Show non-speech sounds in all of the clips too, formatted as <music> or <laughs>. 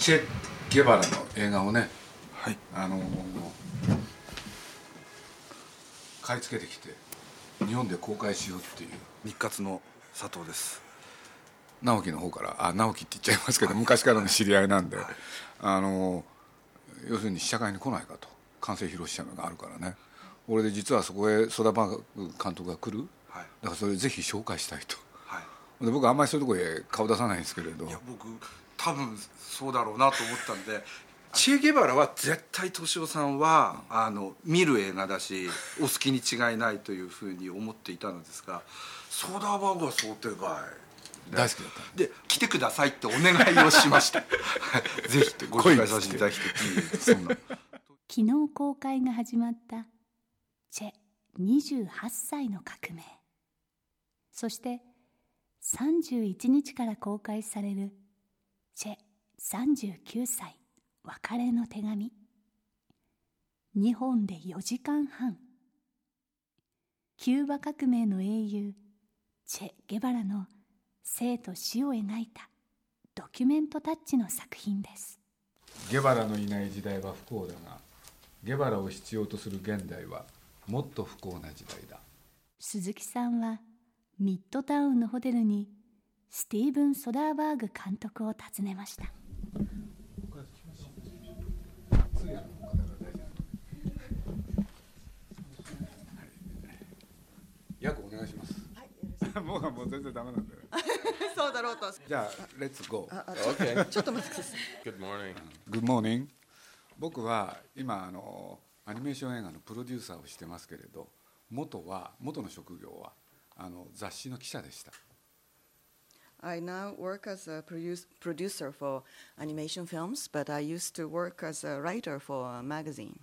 チェ・ゲバラの映画をね、はい。あの買い付けてきて日本で公開しようっていう。日活の佐藤です。直樹の方からあ直樹って言っちゃいますけど昔からの知り合いなんであの要するに試写会に来ないかと完成披露試写があるからね。俺で実はそこへソダバーグ監督が来る。はい。だからそれぜひ紹介したいと。はい。で僕あんまりそういうとこへ顔出さないんですけれど。いや僕多分そうだろうなと思ったんでチェ・ゲバラは絶対敏夫さんはあの見る映画だし <laughs> お好きに違いないというふうに思っていたのですがソーダーバーグは想定外。大好きだった。で来てくださいってお願いをしました。は <laughs> いぜひってご紹介させていただきてそんな昨日公開が始まったチェ28歳の革命。そして31日から公開されるチェ39歳別れの手紙。2本で4時間半。キューバ革命の英雄チェ・ゲバラの生と死を描いたドキュメントタッチの作品です。ゲバラのいない時代は不幸だがゲバラを必要とする現代はもっと不幸な時代だ。鈴木さんはミッドタウンのホテルにスティーブン・ソダーバーグ監督を訪ねました。役お願いします僕はもう。全然ダメなんだよそう。だろう。と。じゃあレッツゴー Okay. ちょっと待ってください。Good morning. Good morning 僕は今あのアニメーション映画のプロデューサーをしてますけれど元は元の職業はあの雑誌の記者でした I now work as a produce, producer for animation films, but I used to work as a writer for a magazine.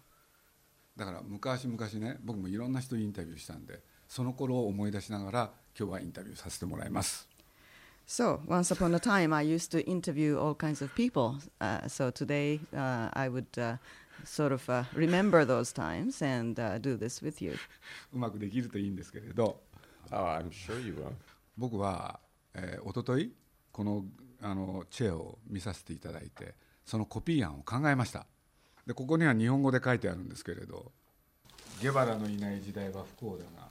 だから昔々ね僕もいろんな人にインタビューしたんでその頃を思い出しながら今日はインタビューさせてもらいます So, once upon a time, I used to interview all kinds of people. Uh, so, today, uh, I would uh, sort of uh, remember those times and uh, do this with you. <laughs> うまくできるといいんですけれど Oh, I'm sure you will. 僕は、 えー、一昨日このあのチェを見させていただいてそのコピー案を考えましたでここには日本語で書いてあるんですけれど「ゲバラのいない時代は不幸だが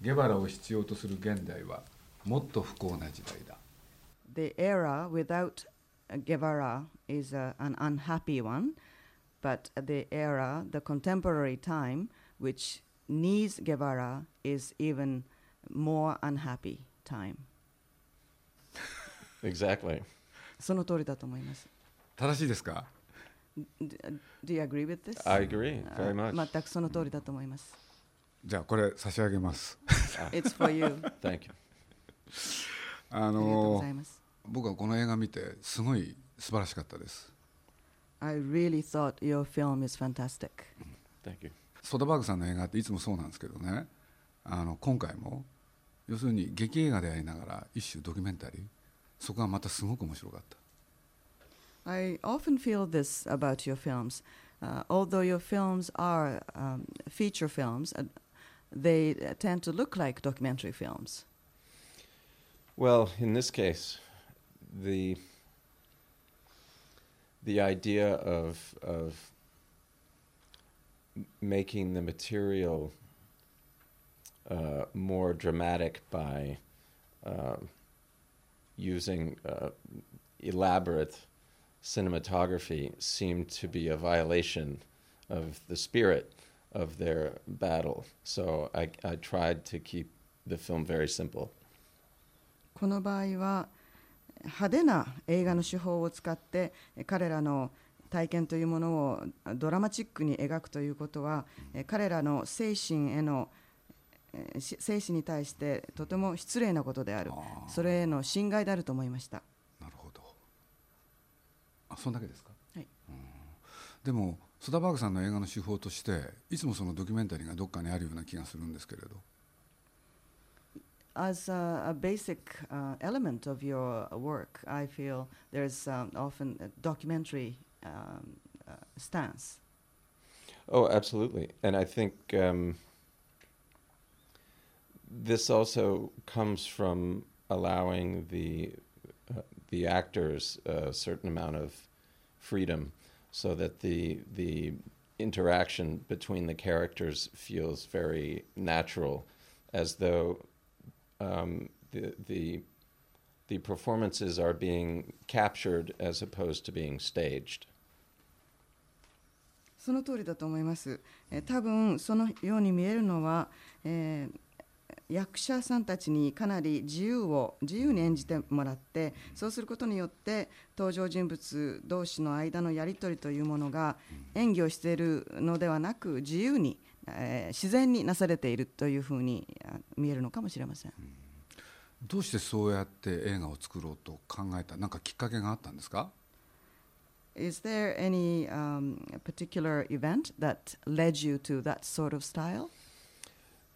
ゲバラを必要とする現代はもっと不幸な時代だ」The era without uh, Guevara is uh, an unhappy one, but the era, the contemporary time, which needs Guevara, is even more unhappy time. Exactly. その通りだと思います。正しいですか？Do you agree with this? I agree あ very much. 全くその通りだと思います。じゃあこれ差し上げます。<laughs> It's for you. Thank you. あありがとうのございます。僕はこの映画見てすごい素晴らしかったです。I really thought your film is fantastic. Thank you. ソダバーグさんの映画っていつもそうなんですけどねあの今回も要するに劇映画でありながら一種ドキュメンタリーそこがまたすごく面白かった I often feel this about your films. Uh, although your films are um, feature films, uh, they uh, tend to look like documentary films. Well, in this case, the the idea of of m- making the material uh, more dramatic by um using uh, elaborate cinematography seemed to be a violation of the spirit of their battle. So I, I tried to keep the film very simple. この場合は、 派手な映画の手法を使ってえ彼らの体験というものをドラマチックに描くということはえ彼らの精神へのえし 精神に対してとても失礼なことである。それへの侵害であると思いました。なるほど。あそんだけですか、はい。うん。でもソダバーグさんの映画の手法としていつもそのドキュメンタリーがどっかにあるような気がするんですけれど。As a, a basic uh, element of your work, I feel there's um, often a documentary um, uh, stance. Oh, absolutely. And I think um, this also comes from allowing the uh, the actors a certain amount of freedom, so that the the interaction between the characters feels very natural, as though um, the the the performances are being captured as opposed to being staged. その通りだと思います。えー多分そのように見えるのは、えー 役者さんたちにかなり自由を自由に演じてもらってそうすることによって登場人物同士の間のやり取りというものが演技をしているのではなく自由に、えー自然になされているというふうにあ見えるのかもしれません。どうしてそうやって映画を作ろうと考えたなんかきっかけがあったんですか？Is there any um, particular event that led you to that sort of style?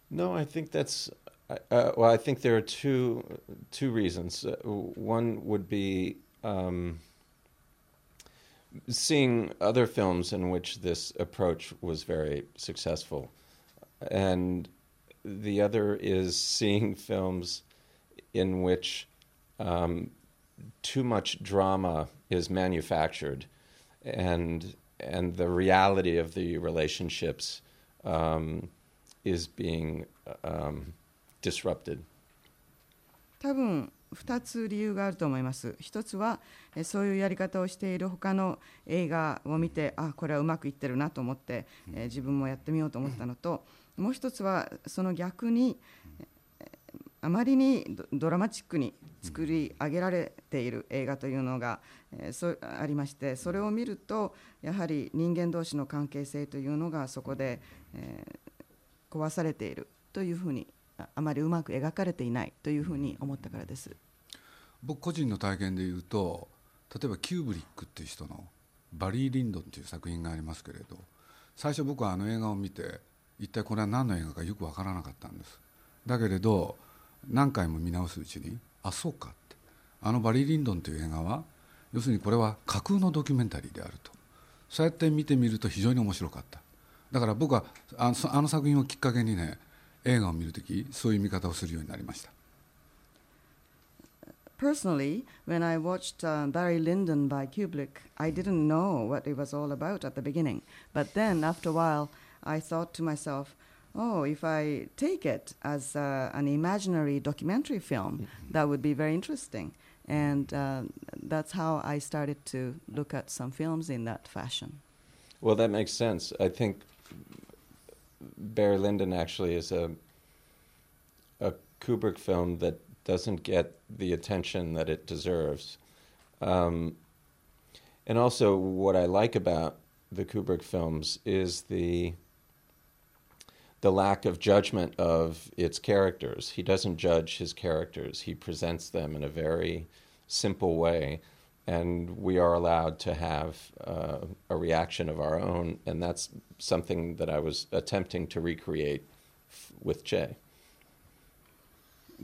No, I think that's. Uh, well, I think there are two two reasons. Uh, one would be um, seeing other films in which this approach was very successful, and the other is seeing <laughs> films in which um, too much drama is manufactured, and and the reality of the relationships. Um, is being um, disrupted. 多分2つ理由があると思います一つはそういうやり方をしている他の映画を見てあこれはうまくいってるなと思って、え自分もやってみようと思ったのともう一つはその逆にあまりにドラマチックに作り上げられている映画というのが、えそありましてそれを見るとやはり人間同士の関係性というのがそこで、えー壊されている。というふうにあまりうまく描かれていない。というふうに思ったからです。僕個人の体験で言うと例えばキューブリックっていう人の「バリー・リンドン」っていう作品がありますけれど最初僕はあの映画を見て一体これは何の映画かよく分からなかったんです。だけれど何回も見直すうちにあそうかって。あのバリー・リンドンという映画は要するにこれは架空のドキュメンタリーであると。そうやって見てみると非常に面白かった。だから僕はあのそあの作品をきっかけにね映画を見るときそういう見方をするようになりました Personally, when I watched uh, Barry Lyndon by Kubrick, I didn't know what it was all about at the beginning. But then, after a while, I thought to myself, oh, if I take it as uh, an imaginary documentary film, that would be very interesting. And uh, that's how I started to look at some films in that fashion. Well, that makes sense. I think Barry Lyndon actually is a a Kubrick film that doesn't get the attention that it deserves. Um, and also, what I like about the Kubrick films is the the lack of judgment of its characters. He doesn't judge his characters. He presents them in a very simple way, and we are allowed to have uh, a reaction of our own. And that's something that I was attempting to recreate f- with Jay.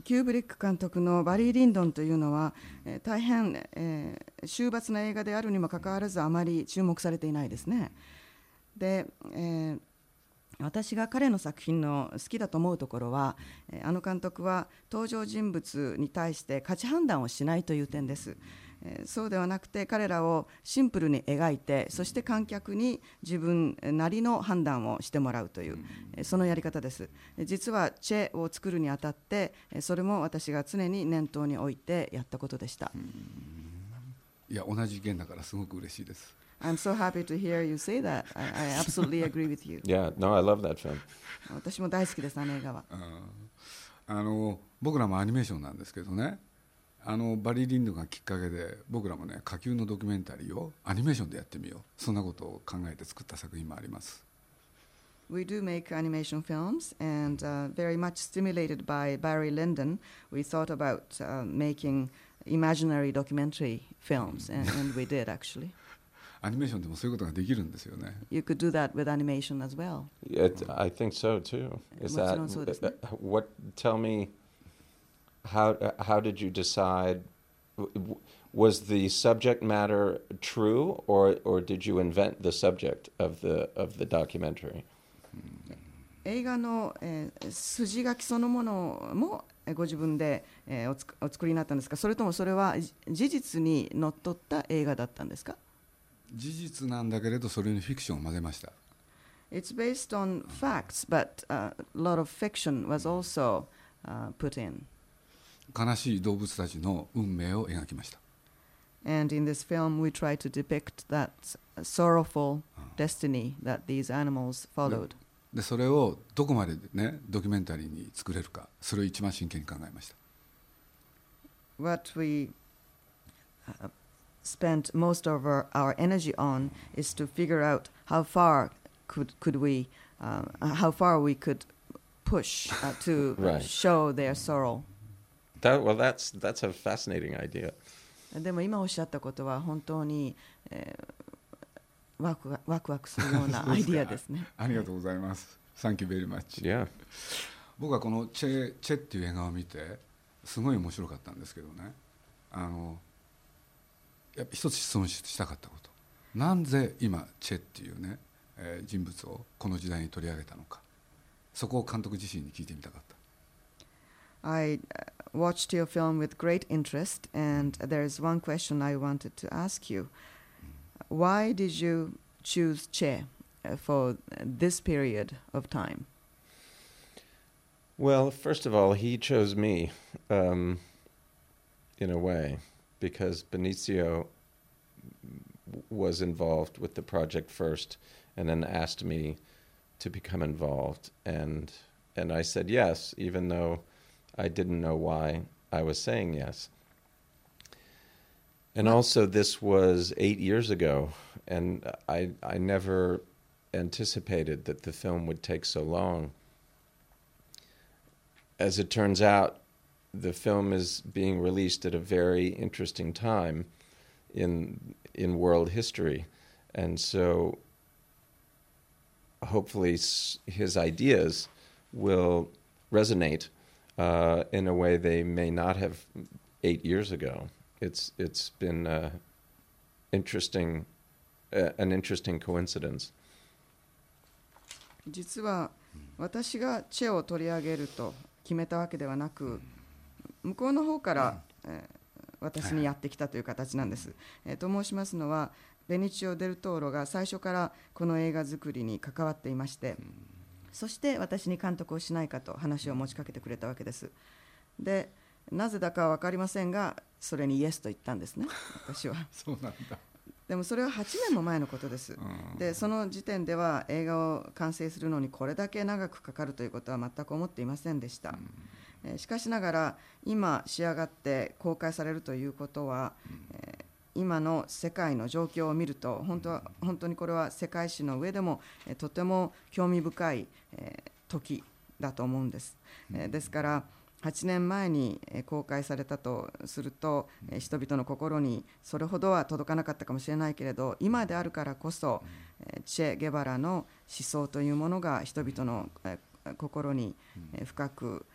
キューブリック監督のバリー・リンドンというのは、えー大変、えー終末な映画であるにもかかわらずあまり注目されていないですね。で、えー私が彼の作品の好きだと思うところは、えーあの監督は登場人物に対して価値判断をしないという点です。えーそうではなくて彼らをシンプルに描いてそして観客に自分なりの判断をしてもらうという、えーそのやり方です。えー実はチェを作るにあたってえーそれも私が常に念頭に置いてやったことでした、いや同じ意見だからすごく嬉しいです。I'm so happy to hear you say that. I, I absolutely agree with you. <laughs> Yeah, no, I love that film. 私も大好きですあの映画は。あの僕らもアニメーションなんですけどねあのバリー・リンドがきっかけで僕らもね火球のドキュメンタリーをアニメーションでやってみようそんなことを考えて作った作品もあります We do make animation films, and uh, very much stimulated by Barry Lyndon, we thought about uh, making imaginary documentary films, and, and we did actually. アニメーションでもそういうことができるんですよね You could do that with animation as well. It, I think so too. Is that uh, what? Tell me, how how did you decide? Was the subject matter true, or or did you invent the subject of the of the documentary? 映画の、えー、筋書きそのものもご自分で、えー、おつお作りになったんですかそれともそれは事実にのっとった映画だったんですか事実なんだけれどそれにフィクションを混ぜました。It's eh, eh, eh, based on facts, but uh, a lot of fiction was also、uh, put in. 悲しい動物たちの運命を描きました And in this film, we try to depict that sorrowful destiny that these animals followed. でそれをどこまでねドキュメンタリーに作れるかそれを一番真剣に考えました What we uh, spent most of our, our energy on is to figure out how far could, could we, uh, how far we could push uh, to Right. show their sorrow. That well, that's that's a fascinating idea. でも今おっしゃったことは本当に、えーワクワワクワクするような <laughs> アイディアですね。ありがとうございます。サンキューベリーマッチ。Yeah. 僕はこのチェ「チェ」っていう映画を見てすごい面白かったんですけどねあのやっぱ一つ質問ししたかったことなぜ今チェっていうね、えー人物をこの時代に取り上げたのかそこを監督自身に聞いてみたかった I uh, watched your film with great interest, and there is one question I wanted to ask you. Why did you choose Che uh, for this period of time? Well, first of all, he chose me, um, in a way, because Benicio was involved with the project first, and then asked me to become involved, and and I said yes, even though I didn't know why I was saying yes. And also, this was eight years ago, and I I never anticipated that the film would take so long as it turns out, the film is being released at a very interesting time in in world history, and so hopefully his ideas will resonate uh, in a way they may not have eight years ago. It's it's been uh, interesting, uh, an interesting coincidence. 実は私がチェを取り上げると決めたわけではなく向こうの方から、えー私にやってきたという形なんです。えーと申しますのはベニチオ・デルトーロが最初からこの映画作りに関わっていましてそして私に監督をしないかと話を持ちかけてくれたわけです。でなぜだかは分かりませんがそれにイエスと言ったんですね私は。<laughs> そうなんだ、でもそれは8年も前のことです。うんでその時点では映画を完成するのにこれだけ長くかかるということは全く思っていませんでした、えーしかしながら今仕上がって公開されるということは、えー今の世界の状況を見ると本当は本当にこれは世界史の上でも、とても興味深い、え時だと思うんです、ですから8年前に公開されたとすると、人々の心にそれほどは届かなかったかもしれないけれど今であるからこそ、チェ・ゲバラの思想というものが人々の心に深く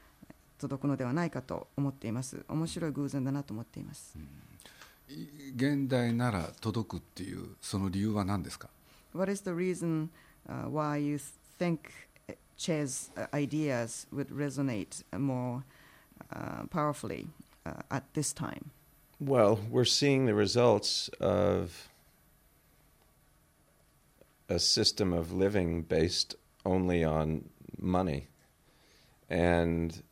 届くのではないかと思っています。面白い偶然だなと思っています、現代なら届くっていうその理由は何ですか What is the reason uh, why you think uh, Che's uh, ideas would resonate more uh, powerfully uh, at this time? Well, we're seeing the results of a system of living based only on money. And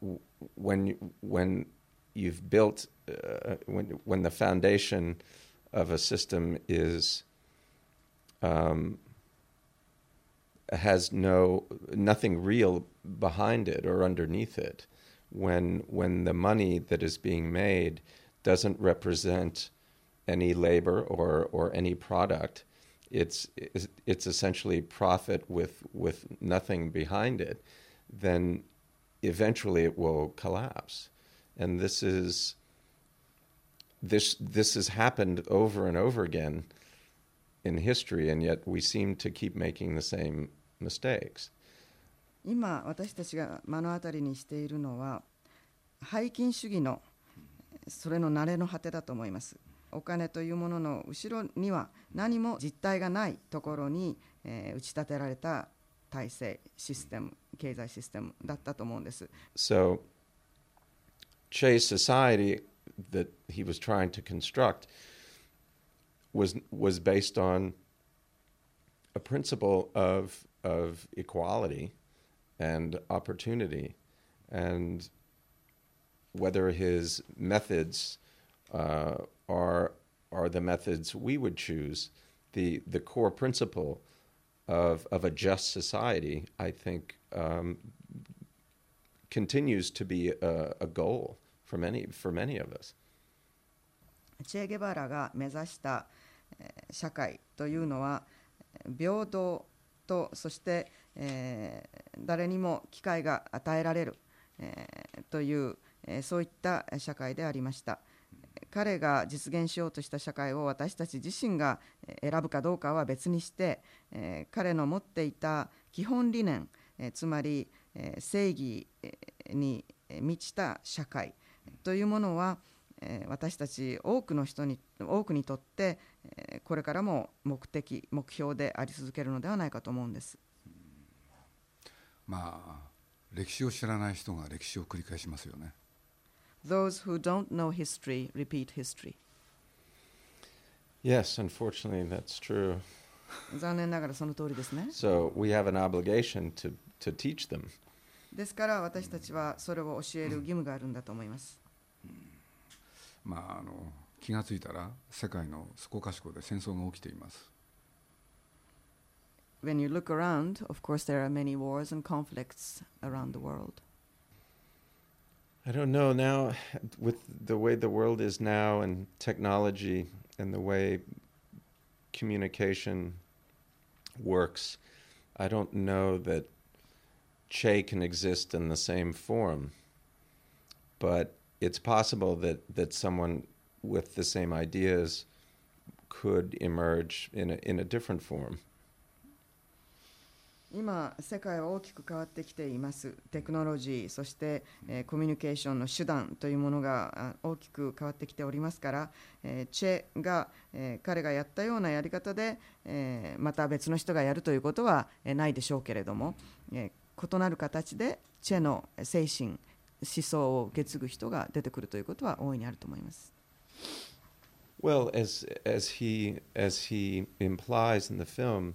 w- when you- when you've built uh, when when the foundation of a system is um, has no nothing real behind it or underneath it, when when the money that is being made doesn't represent any labor or or any product. It's it's, it's essentially profit with with nothing behind it. Then eventually it will collapse, and this is this this has happened over and over again in history, and yet we seem to keep making the same mistakes. 今私たちが目の当たりにしているのは背金主義のそれの慣れの果てだと思いますお金というものの後ろには何も実体がないところに、えー打ち立てられた体制システム経済システムだったと思うんです So, Che's society that he was trying to construct was was based on a principle of of equality and opportunity, and whether his methods uh, are are the methods we would choose, the the core principle of of a just society, I think, um, continues to be a, a goal for many for many of us. チェ・ゲバラが目指したえー社会というのは平等とそして、えー誰にも機会が与えられる、えーという、えーそういった社会でありました彼が実現しようとした社会を私たち自身がえー選ぶかどうかは別にして、えー彼の持っていた基本理念、えーつまり、えー正義えーにえー満ちた社会というものは、えー私たち多くの人に多くにとって、えーこれからも目的目標であり続けるのではないかと思うんです。まあ歴史を知らない人が歴史を繰り返しますよね。Those who don't know history repeat history. Yes, unfortunately, that's true. 残念ながらその通りですね So we have an obligation to to teach them. ですから私たちはそれを教える義務があるんだと思いますまああの気がついたら世界のそこかしこで戦争が起きています When you look around, of course there are many wars and conflicts around the world I don't know now with the way the world is now and technology and the way communication works. I don't know that Che can exist in the same form, but it's possible that, that someone with the same ideas could emerge in a, in a different form. 今世界は大きく変わってきていますテクノロジーそして、えーコミュニケーションの手段というものがあ大きく変わってきておりますから、えーチェが、えー彼がやったようなやり方で、えーまた別の人がやるということは、えーないでしょうけれども、えー異なる形でチェの精神思想を受け継ぐ人が出てくるということは大いにあると思います。Well, as as he as he implies in the film,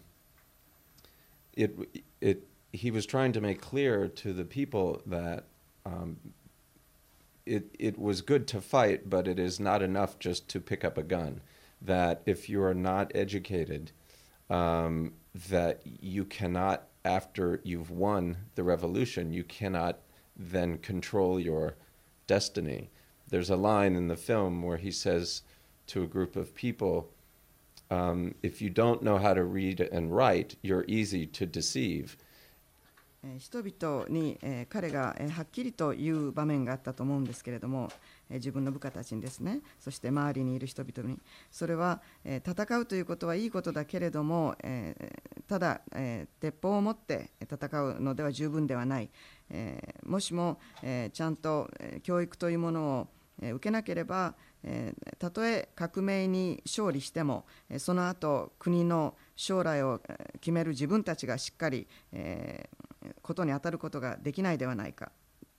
it it he was trying to make clear to the people that um, it it was good to fight, but it is not enough just to pick up a gun. That if you are not educated, um, that you cannot, after you've won the revolution, you cannot then control your destiny. There's a line in the film where he says to a group of people, um, if you don't know how to read and write, you're easy to deceive. 人々に、えー彼が、えーはっきりと言う場面があったと思うんですけれども、えー自分の部下たちにですねそして周りにいる人々にそれは、えー戦うということはいいことだけれども、えーただ、えー鉄砲を持って戦うのでは十分ではない、えーもしも、えーちゃんと、教育というものを、受けなければ、えーたとえ革命に勝利しても、えーその後国の将来をえー決める自分たちがしっかり、えーことに当たることができないではないか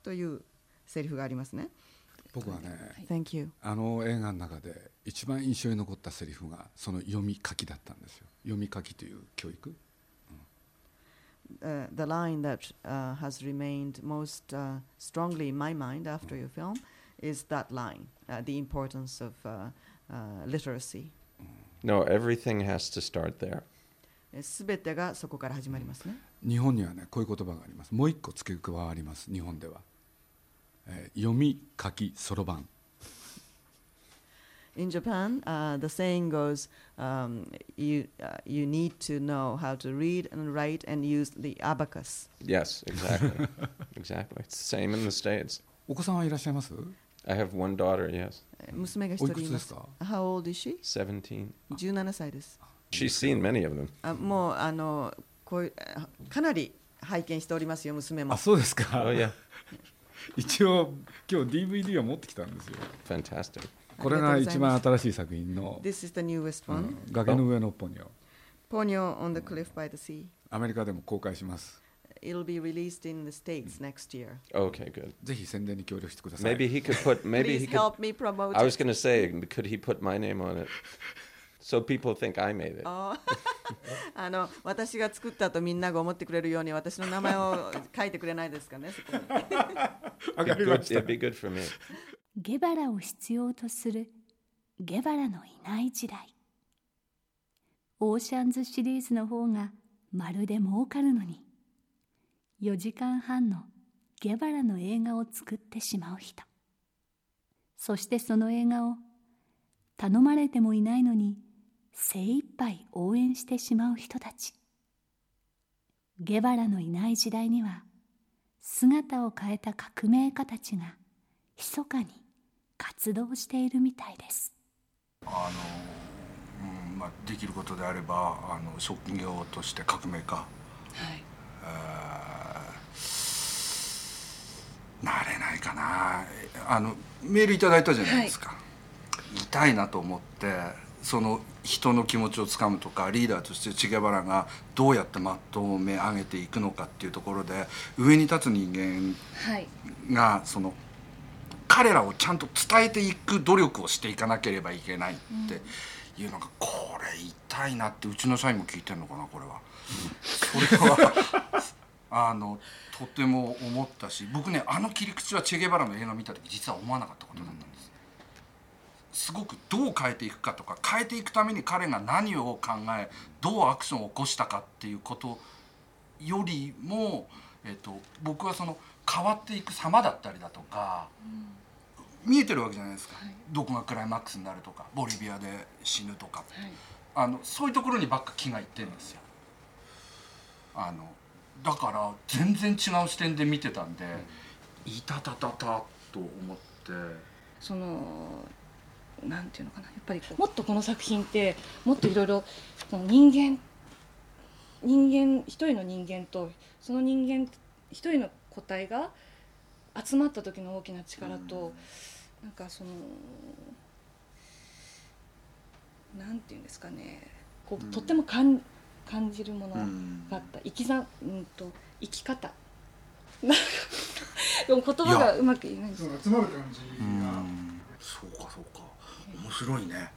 というセリフがありますね。僕はね、Thank you. あの映画の中で一番印象に残ったセリフがその読み書きだったんですよ。読み書きという教育。Uh, the line that uh, has remained most uh, strongly in my mind after your film is that line, uh, the importance of uh, uh, literacy. No, everything has to start there. すべてがそこから始まりますね。日本にはねこういう言葉がありますもう一個付け加わります日本では、 えー読み書きそろばん In Japan, uh, the saying goes, um, you, uh, you need to know how to read and write and use the abacus. Yes, exactly. <laughs> exactly. It's the same in the States. お子さんはいらっしゃいます I have one daughter, yes, えー娘が一人います。くつですか How old is she? 17. 17歳です。She's seen many of them. あもうあのこういうあかなり拝見しておりますよ、娘もあ。そうですか、Oh, yeah. 一応今日 DVD は持ってきたんですよ Fantastic. これが一番新しい作品の This is the newest う one. ん崖の上のポニョ Ponyo on the cliff by the sea. アメリカでも公開します It'll be released in the States next year. Okay, good. ぜひ宣伝に協力してください Maybe he could put, maybe Please he could. help me promote I was it. going to say, could he put my name on it? So people think I made it. あの私が作ったとみんなが思ってくれるように私の名前を書いてくれないですかね、そこに。わか It'd, りま good, した it'd be good for me. ゲバラを必要とするゲバラのいない時代オーシャンズシリーズの方がまるで儲かるのに4時間半のゲバラの映画を作ってしまう人。そしてその映画を頼まれてもいないのに精一杯応援してしまう人たち。ゲバラのいない時代には姿を変えた革命家たちが密かに活動しているみたいです。あの、うんまあ、できることであればあの職業として革命家、えーなれないかな。あのメールいただいたじゃないですか、痛いなと思ってその人の気持ちをつかむとかリーダーとしてチゲバラがどうやってまとめ上げていくのかっていうところで上に立つ人間はい。がその彼らをちゃんと伝えていく努力をしていかなければいけないっていうのが、これ痛いなってうちの社員も聞いてるのかなこれは。<laughs> それはあのとても思ったし僕ねあの切り口はチェゲバラの映画見た時実は思わなかったことだったんです。すごくどう変えていくかとか変えていくために彼が何を考えどうアクションを起こしたかっていうことよりも、えっと僕はその変わっていく様だったりだとか、見えてるわけじゃないですか、どこがクライマックスになるとかボリビアで死ぬとか、あのそういうところにばっか気がいってるんですよ。あのだから全然違う視点で見てたんで、いたたたたと思って。そのなんていうのかな。やっぱりもっとこの作品ってもっといろいろ人間人間一人の人間とその人間一人の個体が集まった時の大きな力と、なんかそのなんていうんですかね。こう、うん。とっても感感じるものがうんあった。生きざうんと生き方。なんか <laughs> でも言葉がうまく言えないんですよ。集まる感じうん。そうかそうか。面白いね。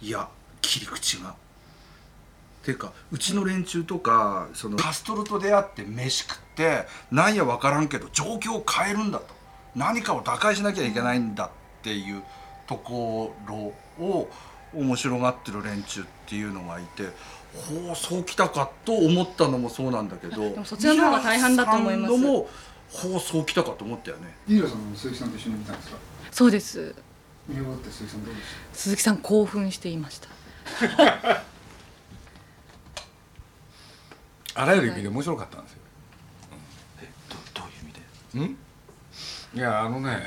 いや切り口が。ていうかうちの連中とかそのカストロと出会って飯食ってなんや分からんけど状況を変えるんだと何かを打開しなきゃいけないんだっていうところを面白がってる連中っていうのがいてほうそうきたかと思ったのもそうなんだけどでもそちらの方が大変だと思います。のもほうそうきたかと思ったよね。飯浦さんも鈴木さんと一緒に見たんですか？そうです。見終わって鈴木さんどうでし鈴木さん興奮していました。<laughs> あらゆる意味で面白かったんですよ。えどどういう意味で？ん？いやあのね。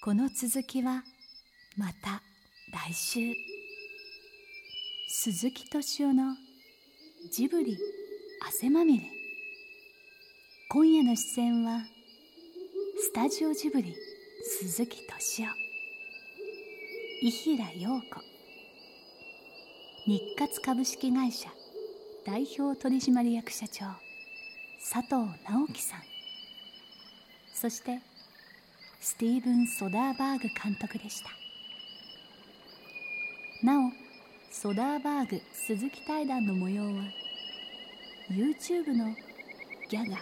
この続きはまた来週。鈴木敏夫のジブリ汗まみれ。今夜の出演はスタジオジブリ鈴木敏夫。伊平陽子。日活株式会社代表取締役社長佐藤直樹さん。そしてスティーブン・ソダーバーグ監督でした。なおソダーバーグ鈴木対談の模様は YouTube のギャガ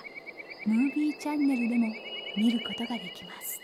ムービーチャンネルでも見ることができます。